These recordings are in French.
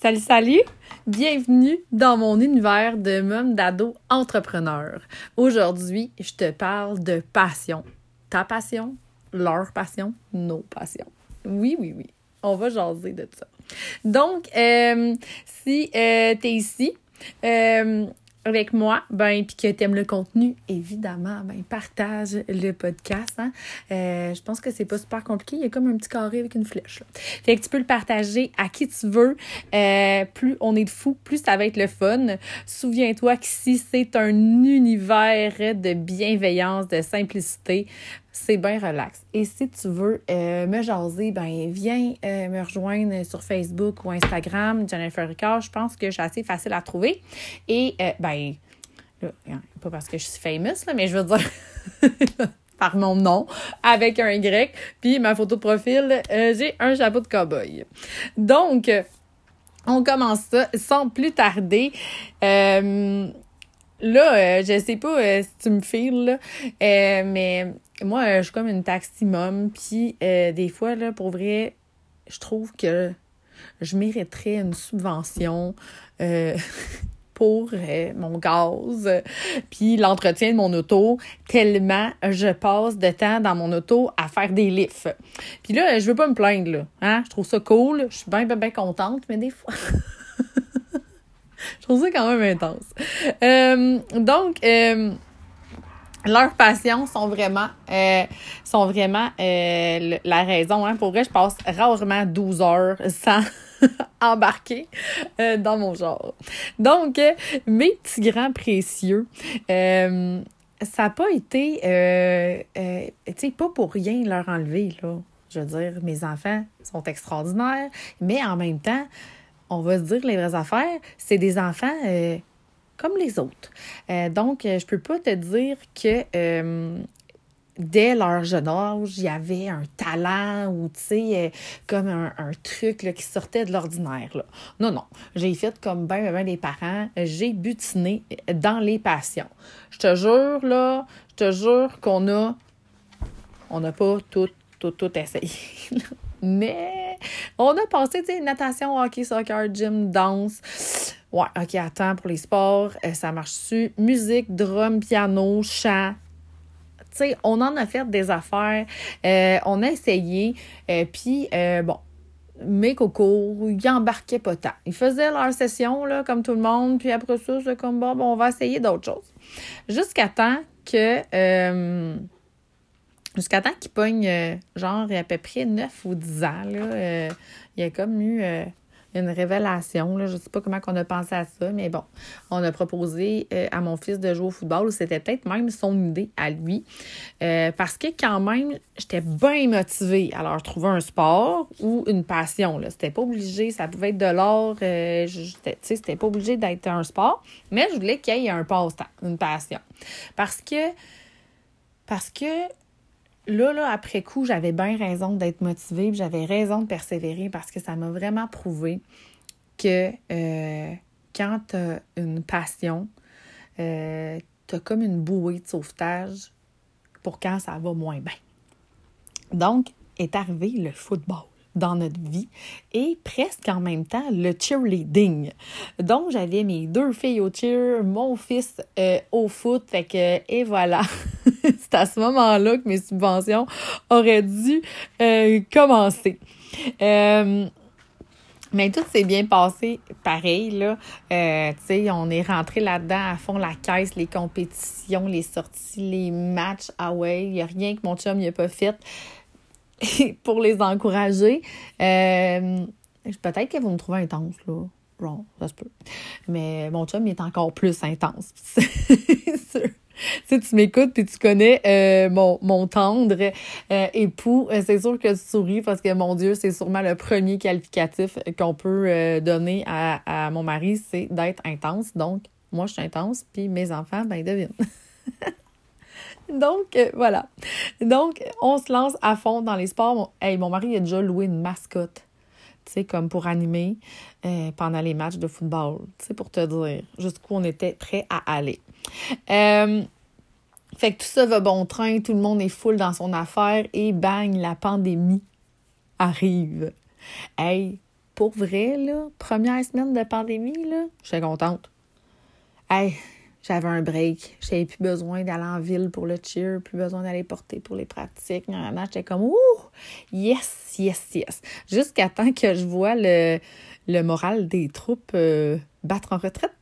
Salut, salut! Bienvenue dans mon univers de mum d'ado entrepreneur. Aujourd'hui, je te parle de passion. Ta passion, leur passion, nos passions. Oui, oui, oui. On va jaser de ça. Donc, euh, si euh, tu es ici, euh, avec moi, ben, puis que tu aimes le contenu, évidemment, ben, partage le podcast. Hein. Euh, je pense que c'est pas super compliqué. Il y a comme un petit carré avec une flèche. Fait que tu peux le partager à qui tu veux. Euh, plus on est de fou, plus ça va être le fun. Souviens-toi qu'ici, c'est un univers de bienveillance, de simplicité c'est bien relax. Et si tu veux euh, me jaser, ben viens euh, me rejoindre sur Facebook ou Instagram, Jennifer Ricard. Je pense que suis assez facile à trouver. Et euh, ben, là, hein, pas parce que je suis famous, là, mais je veux dire par mon nom, avec un Y. Puis ma photo de profil, j'ai un chapeau de cowboy. Donc, on commence ça sans plus tarder. Là, je sais pas si tu me files, là, mais moi, euh, je suis comme une taximum, puis euh, des fois, là, pour vrai, je trouve que je mériterais une subvention euh, pour mon gaz, puis l'entretien de mon auto, tellement je passe de temps dans mon auto à faire des lifts. Puis là, je veux pas me plaindre, là. Hein? Je trouve ça cool, je suis bien, bien, bien contente, mais des fois... je trouve ça quand même intense. donc leurs passions sont vraiment euh, sont vraiment euh, la raison. Hein. Pour vrai, je passe rarement 12 heures sans embarquer euh, dans mon genre. Donc, mes petits grands précieux, ça n'a pas été, tu sais, pas pour rien leur enlever, là. Je veux dire, mes enfants sont extraordinaires, mais en même temps, on va se dire les vraies affaires, c'est des enfants comme les autres. Euh, donc, euh, je peux pas te dire que euh, dès leur jeune âge, il y avait un talent ou, tu sais, comme un, truc qui sortait de l'ordinaire. Non, non. J'ai fait comme ben, ben, les parents. J'ai butiné dans les passions. Je te jure, là, je te jure qu'on a... On n'a pas tout, tout, tout essayé. Mais on a passé, tu sais, natation, hockey, soccer, gym, danse Ouais, OK, attends, pour les sports, euh, ça marche-tu? Musique, drum, piano, chant. Tu sais, on en a fait des affaires. Euh, on a essayé. Euh, puis, bon, mes cocos, ils embarquaient pas tant. Ils faisaient leur session, là, comme tout le monde. Puis après ça, c'est comme, bon, on va essayer d'autres choses. Jusqu'à temps que... Jusqu'à temps qu'ils pognent, genre, à peu près 9 ou 10 ans, là, il y a comme eu une révélation. Là. Je ne sais pas comment on a pensé à ça, mais bon, on a proposé euh, à mon fils de jouer au football. C'était peut-être même son idée à lui. Euh, parce que quand même, j'étais bien motivée à leur trouver un sport ou une passion. C'était pas obligé, ça pouvait être de l'art, euh, c'était pas obligé d'être un sport, mais je voulais qu'il y ait un passe-temps, une passion. Parce que là, là, après coup, j'avais bien raison d'être motivée, j'avais raison de persévérer parce que ça m'a vraiment prouvé que euh, quand tu une passion, euh, tu as comme une bouée de sauvetage pour quand ça va moins bien. Donc, est arrivé le football dans notre vie et presque en même temps le cheerleading. Donc, j'avais mes deux filles au cheer, mon fils euh, au foot, que, et voilà. C'est à ce moment-là que mes subventions auraient dû euh, commencer. Euh, mais tout s'est bien passé pareil, là. tu sais, on est rentré là-dedans à fond la caisse, les compétitions, les sorties, les matchs. Ah ouais, il n'y a rien que mon chum n'a pas fait. pour les encourager. Euh, peut-être qu'elles vont me trouver intense, là. Ça se peut. Mais mon chum, est encore plus intense. si tu m'écoutes et tu connais euh, mon, mon tendre euh, époux, c'est sûr que tu souris parce que, mon Dieu, c'est sûrement le premier qualificatif qu'on peut donner à, à mon mari, c'est d'être intense. Donc, moi, je suis intense, puis mes enfants, ben, ils devinent. Donc, euh, voilà. Donc, on se lance à fond dans les sports. Mon, hey, mon mari a déjà loué une mascotte, tu sais, comme pour animer euh, pendant les matchs de football, tu sais, pour te dire jusqu'où on était prêt à aller. Euh, fait que tout ça va bon train, tout le monde est full dans son affaire et bang, la pandémie arrive. Hey, pour vrai, là, première semaine de pandémie, là, j'étais contente. Hey, j'avais un break. J'avais plus besoin d'aller en ville pour le cheer, plus besoin d'aller porter pour les pratiques. J'étais comme, ouh, yes, yes, yes. Jusqu'à temps que je vois le, le moral des troupes euh, battre en retraite.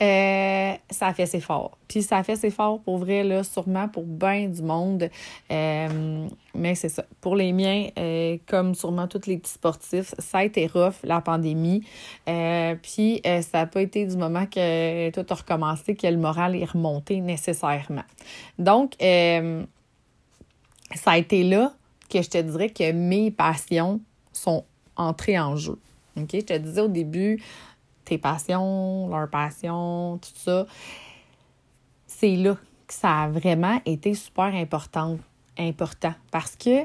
Euh, ça a fait ses forts. Puis ça a fait ses forts pour vrai, là, sûrement pour bien du monde. Euh, mais c'est ça. Pour les miens, euh, comme sûrement tous les petits sportifs, ça a été rough, la pandémie. puis ça n'a pas été du moment que tout a recommencé que le moral est remonté nécessairement. Donc, ça a été là que je te dirais que mes passions sont entrées en jeu. OK? Je te disais au début, tes passions, leurs passions, tout ça, c'est là que ça a vraiment été super important, important parce que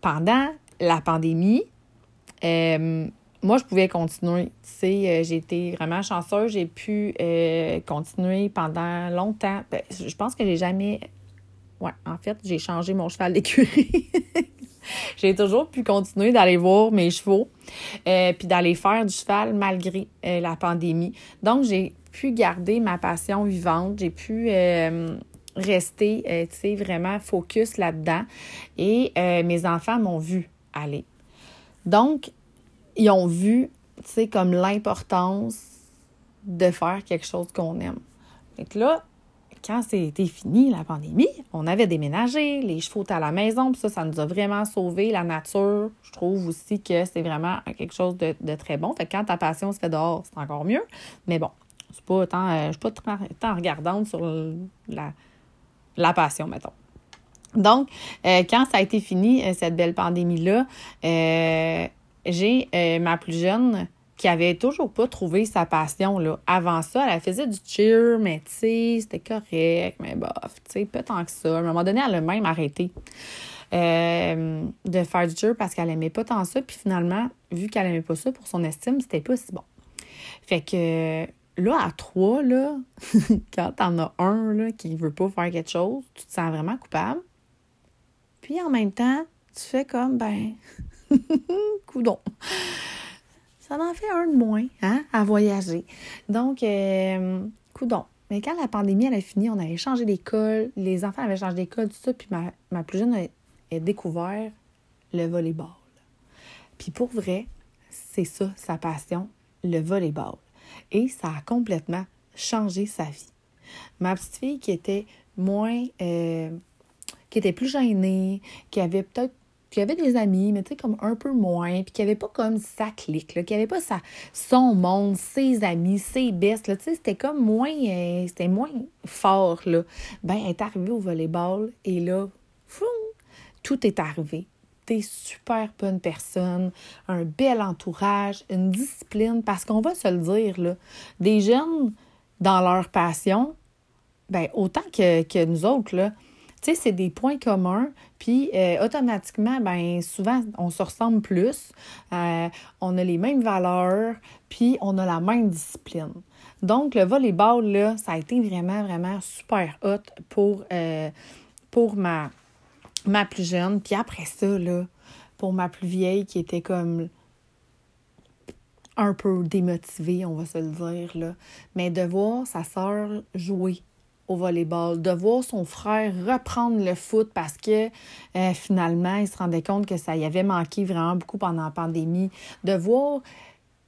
pendant la pandémie, euh, moi, je pouvais continuer. Tu sais, euh, j'ai été vraiment chanceuse. J'ai pu euh, continuer pendant longtemps. Ben, je pense que j'ai jamais. Ouais, en fait, j'ai changé mon cheval d'écurie. j'ai toujours pu continuer d'aller voir mes chevaux, euh, puis d'aller faire du cheval malgré euh, la pandémie. Donc, j'ai pu garder ma passion vivante, j'ai pu euh, rester, tu sais, vraiment focus là-dedans. Et mes enfants m'ont vu aller. Donc, ils ont vu, tu sais, comme l'importance de faire quelque chose qu'on aime. Donc là, quand c'était fini, la pandémie, on avait déménagé, les chevaux étaient à la maison, puis ça, ça nous a vraiment sauvé la nature. Je trouve aussi que c'est vraiment quelque chose de, très bon. Fait que quand ta passion se fait dehors, c'est encore mieux. Mais bon, c'est pas euh, suis pas tant regardante sur la, la passion, mettons. Donc, euh, quand ça a été fini, euh, cette belle pandémie-là, j'ai ma plus jeune qui avait toujours pas trouvé sa passion. Là. Avant ça, elle faisait du cheer, mais tu sais, c'était correct, mais bof, tu sais, pas tant que ça. À un moment donné, elle a même arrêté euh, de faire du cheer parce qu'elle aimait pas tant ça. Puis finalement, vu qu'elle aimait pas ça pour son estime, c'était pas si bon. Fait que là, à trois, là, quand t'en as un là, qui veut pas faire quelque chose, tu te sens vraiment coupable. Puis en même temps, tu fais comme, ben, coudon ça en fait un de moins hein, à voyager. Donc, euh, coudon. Mais quand la pandémie elle a fini, on avait changé d'école, les enfants avaient changé d'école, tout ça, puis ma, plus jeune a, découvert le volleyball. Puis pour vrai, c'est ça sa passion, le volleyball. Et ça a complètement changé sa vie. Ma petite fille qui était moins, euh, qui était plus gênée, qui avait peut-être qui avait des amis, mais tu sais, comme un peu moins, puis qui avait pas comme sa clique, là, qui avait pas sa, son monde, ses amis, ses bestes, tu sais, c'était comme moins, euh, c'était moins fort, là. Ben, elle est arrivée au volleyball et là, tout est arrivé. Des super bonne personne, un bel entourage, une discipline, parce qu'on va se le dire, des jeunes, dans leur passion, ben, autant que, que nous autres, là, tu sais, c'est des points communs, puis euh, automatiquement, ben souvent, on se ressemble plus, euh, on a les mêmes valeurs, puis on a la même discipline. Donc, le volleyball, là, ça a été vraiment, vraiment super hot pour, euh, pour ma, ma plus jeune. Puis après ça, là, pour ma plus vieille qui était comme un peu démotivée, on va se le dire, là. Mais de voir sa sœur jouer au volleyball, de voir son frère reprendre le foot parce que euh, finalement, il se rendait compte que ça y avait manqué vraiment beaucoup pendant la pandémie, de voir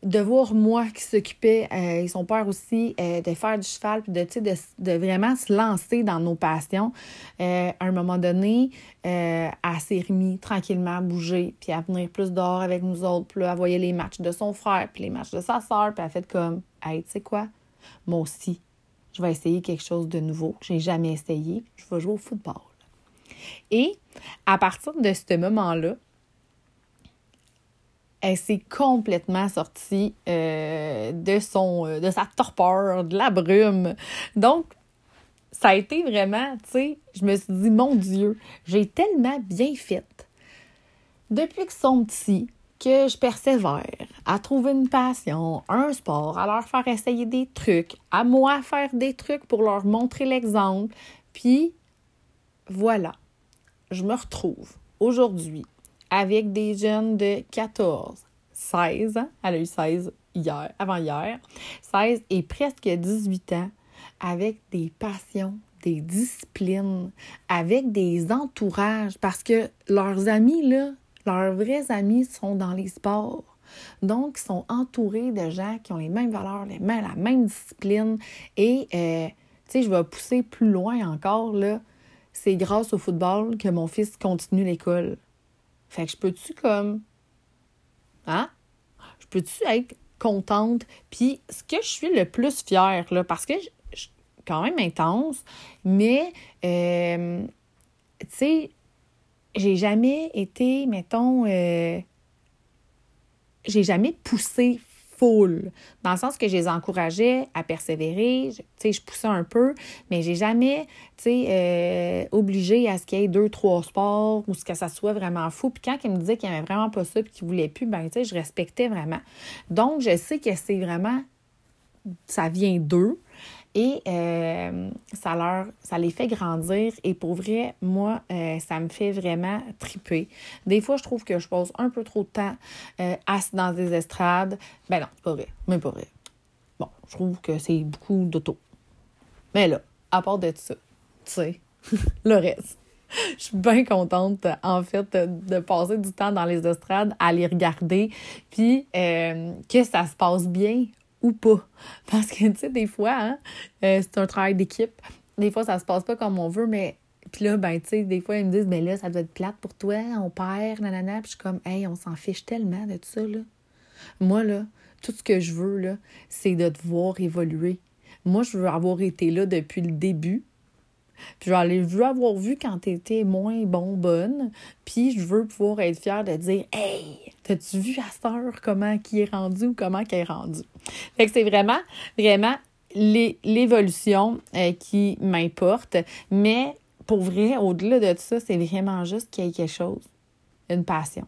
de voir moi qui s'occupais, euh, et son père aussi, euh, de faire du cheval, puis de, de, de vraiment se lancer dans nos passions. à un moment donné, elle s'est tranquillement à bouger, puis à venir plus dehors avec nous autres, puis elle voyait les matchs de son frère, puis les matchs de sa soeur, puis elle a fait comme, hey, tu sais quoi, moi aussi, je vais essayer quelque chose de nouveau que je n'ai jamais essayé. Je vais jouer au football. Et à partir de ce moment-là, elle s'est complètement sortie euh, de, son, euh, de sa torpeur, de la brume. Donc, ça a été vraiment, tu sais, je me suis dit, mon Dieu, j'ai tellement bien fait. Depuis qu'ils sont petits, que je persévère à trouver une passion, un sport, à leur faire essayer des trucs, à moi faire des trucs pour leur montrer l'exemple. Puis voilà, je me retrouve aujourd'hui avec des jeunes de 14 16 ans. Elle a eu 16 hier, avant-hier. 16 et presque 18 ans avec des passions, des disciplines, avec des entourages, parce que leurs amis, là, leurs vrais amis sont dans les sports. Donc, ils sont entourés de gens qui ont les mêmes valeurs, les mêmes, la même discipline. Et, euh, tu sais, je vais pousser plus loin encore, là. C'est grâce au football que mon fils continue l'école. Fait que je peux-tu comme. Hein? Je peux-tu être contente? Puis, ce que je suis le plus fière, là, parce que je, suis quand même intense, mais, euh, tu sais, j'ai jamais été, mettons, euh, j'ai jamais poussé full. Dans le sens que je les encourageais à persévérer, tu sais, je poussais un peu, mais j'ai jamais, tu euh, obligé à ce qu'il y ait deux, trois sports ou ce que ça soit vraiment fou. Puis quand ils me disaient qu'il avait vraiment pas ça puis qu'il voulait plus, ben, tu je respectais vraiment. Donc, je sais que c'est vraiment, ça vient d'eux et euh, ça leur ça les fait grandir. Et pour vrai moi euh, ça me fait vraiment triper. Des fois je trouve que je passe un peu trop de temps euh, assis dans des estrades. Ben non pas vrai. Même pas vrai. Bon je trouve que c'est beaucoup d'auto. Mais là à part de ça tu sais le reste je suis bien contente, en fait, de passer du temps dans les estrades à les regarder, puis que ça se passe bien ou pas. Parce que, tu sais, des fois, hein, euh, c'est un travail d'équipe. Des fois, ça se passe pas comme on veut, mais. Puis là, ben, tu sais, des fois, ils me disent, mais là, ça doit être plate pour toi, on perd, nanana. Puis je suis comme, hey, on s'en fiche tellement de tout ça, là. Moi, là, tout ce que je veux, là, c'est de te voir évoluer. Moi, je veux avoir été là depuis le début. Puis je veux avoir vu quand tu étais moins bon, bonne. Puis je veux pouvoir être fière de dire Hey, t'as-tu vu à cette heure comment qui est rendu ou comment qui est rendu? Fait que c'est vraiment, vraiment l'évolution euh, qui m'importe. Mais pour vrai, au-delà de tout ça, c'est vraiment juste qu'il y ait quelque chose, une passion,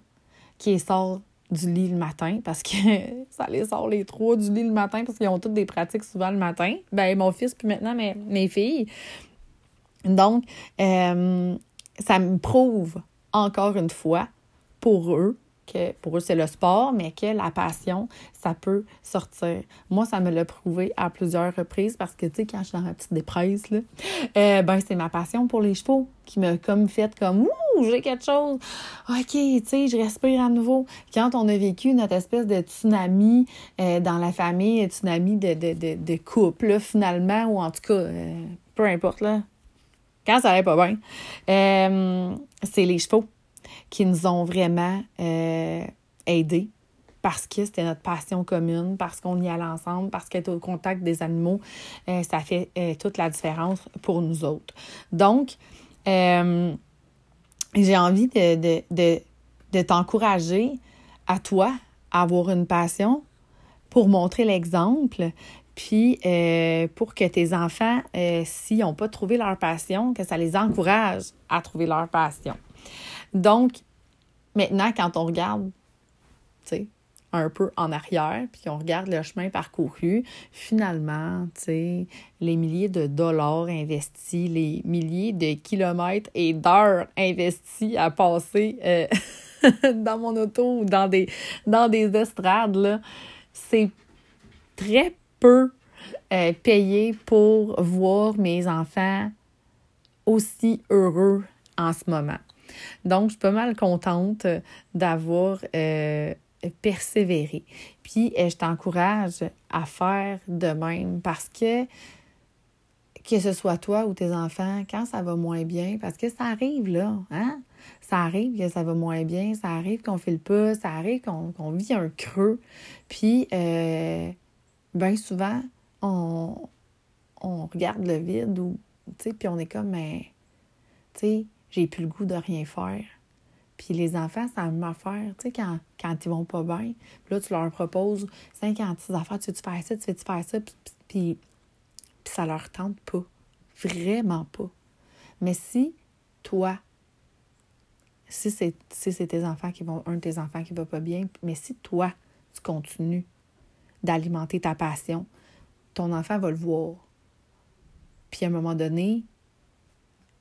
qui sort du lit le matin parce que ça les sort les trois du lit le matin parce qu'ils ont toutes des pratiques souvent le matin. Ben mon fils puis maintenant mes, mes filles. Donc, euh, ça me prouve encore une fois pour eux que pour eux c'est le sport, mais que la passion, ça peut sortir. Moi, ça me l'a prouvé à plusieurs reprises parce que, tu sais, quand je suis dans ma petite dépresse, là, euh, ben, c'est ma passion pour les chevaux qui m'a comme fait comme Ouh, j'ai quelque chose. OK, tu sais, je respire à nouveau. Quand on a vécu notre espèce de tsunami euh, dans la famille, tsunami de, de, de, de couple, finalement, ou en tout cas, peu importe, là, quand ça allait pas bien, euh, c'est les chevaux qui nous ont vraiment euh, aidés parce que c'était notre passion commune, parce qu'on y allait ensemble, parce qu'être au contact des animaux, euh, ça fait toute la différence pour nous autres. Donc, j'ai envie de, de, de, de t'encourager à toi à avoir une passion pour montrer l'exemple, puis euh, pour que tes enfants, euh, s'ils n'ont pas trouvé leur passion, que ça les encourage à trouver leur passion. Donc, maintenant, quand on regarde, tu sais, un peu en arrière, puis on regarde le chemin parcouru, finalement, tu sais, les milliers de dollars investis, les milliers de kilomètres et d'heures investis à passer euh, dans mon auto ou dans des, dans des estrades, là, c'est très euh, payer pour voir mes enfants aussi heureux en ce moment. Donc, je suis pas mal contente d'avoir euh, persévéré. Puis, euh, je t'encourage à faire de même parce que que ce soit toi ou tes enfants, quand ça va moins bien, parce que ça arrive là, hein? Ça arrive que ça va moins bien, ça arrive qu'on fait le pas, ça arrive qu'on vit un creux. Puis, bien souvent, on, on regarde le vide ou, puis on est comme, mais, tu sais, j'ai plus le goût de rien faire. Puis les enfants, la même affaire. Tu sais, quand, quand ils vont pas bien, puis là, tu leur proposes 56 affaires, tu veux-tu faire ça, tu veux-tu faire ça, puis, puis, puis ça leur tente pas. Vraiment pas. Mais si toi, si c'est si tes enfants qui vont, un de tes enfants qui va pas bien, mais si toi, tu continues d'alimenter ta passion, ton enfant va le voir. Puis à un moment donné,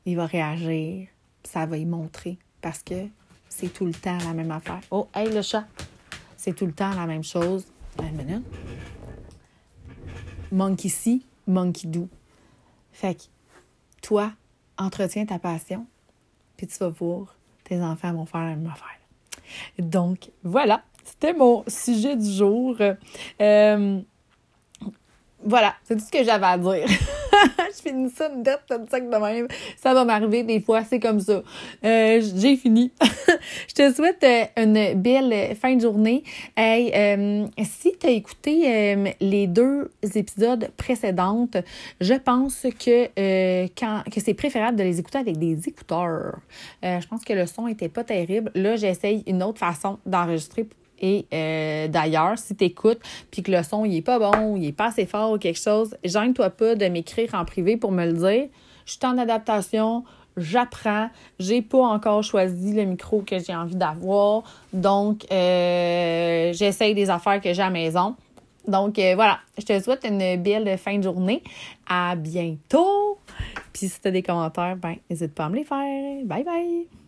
il va réagir, ça va y montrer parce que c'est tout le temps la même affaire. Oh, hey le chat! c'est tout le temps la même chose. Une minute. Monkey see, monkey do. Fait que toi, entretiens ta passion, puis tu vas voir, tes enfants vont faire la même affaire. Donc, voilà, c'était mon sujet du jour. Euh, voilà, c'est tout ce que j'avais à dire. je finis ça une dette comme ça de même. Ça va m'arriver des fois, c'est comme ça. Euh, j'ai fini. je te souhaite euh, une belle fin de journée. Hey, si tu as écouté les deux épisodes précédentes, je pense que quand que c'est préférable de les écouter avec des écouteurs. je pense que le son était pas terrible. Là, j'essaye une autre façon d'enregistrer et euh, d'ailleurs, si tu écoutes puis que le son il est pas bon, il est pas assez fort ou quelque chose, gêne-toi pas de m'écrire en privé pour me le dire. Je suis en adaptation, j'apprends, j'ai pas encore choisi le micro que j'ai envie d'avoir, donc euh, j'essaye des affaires que j'ai à la maison. Donc euh, voilà, je te souhaite une belle fin de journée. À bientôt. Puis si tu as des commentaires, ben n'hésite pas à me les faire. Bye bye.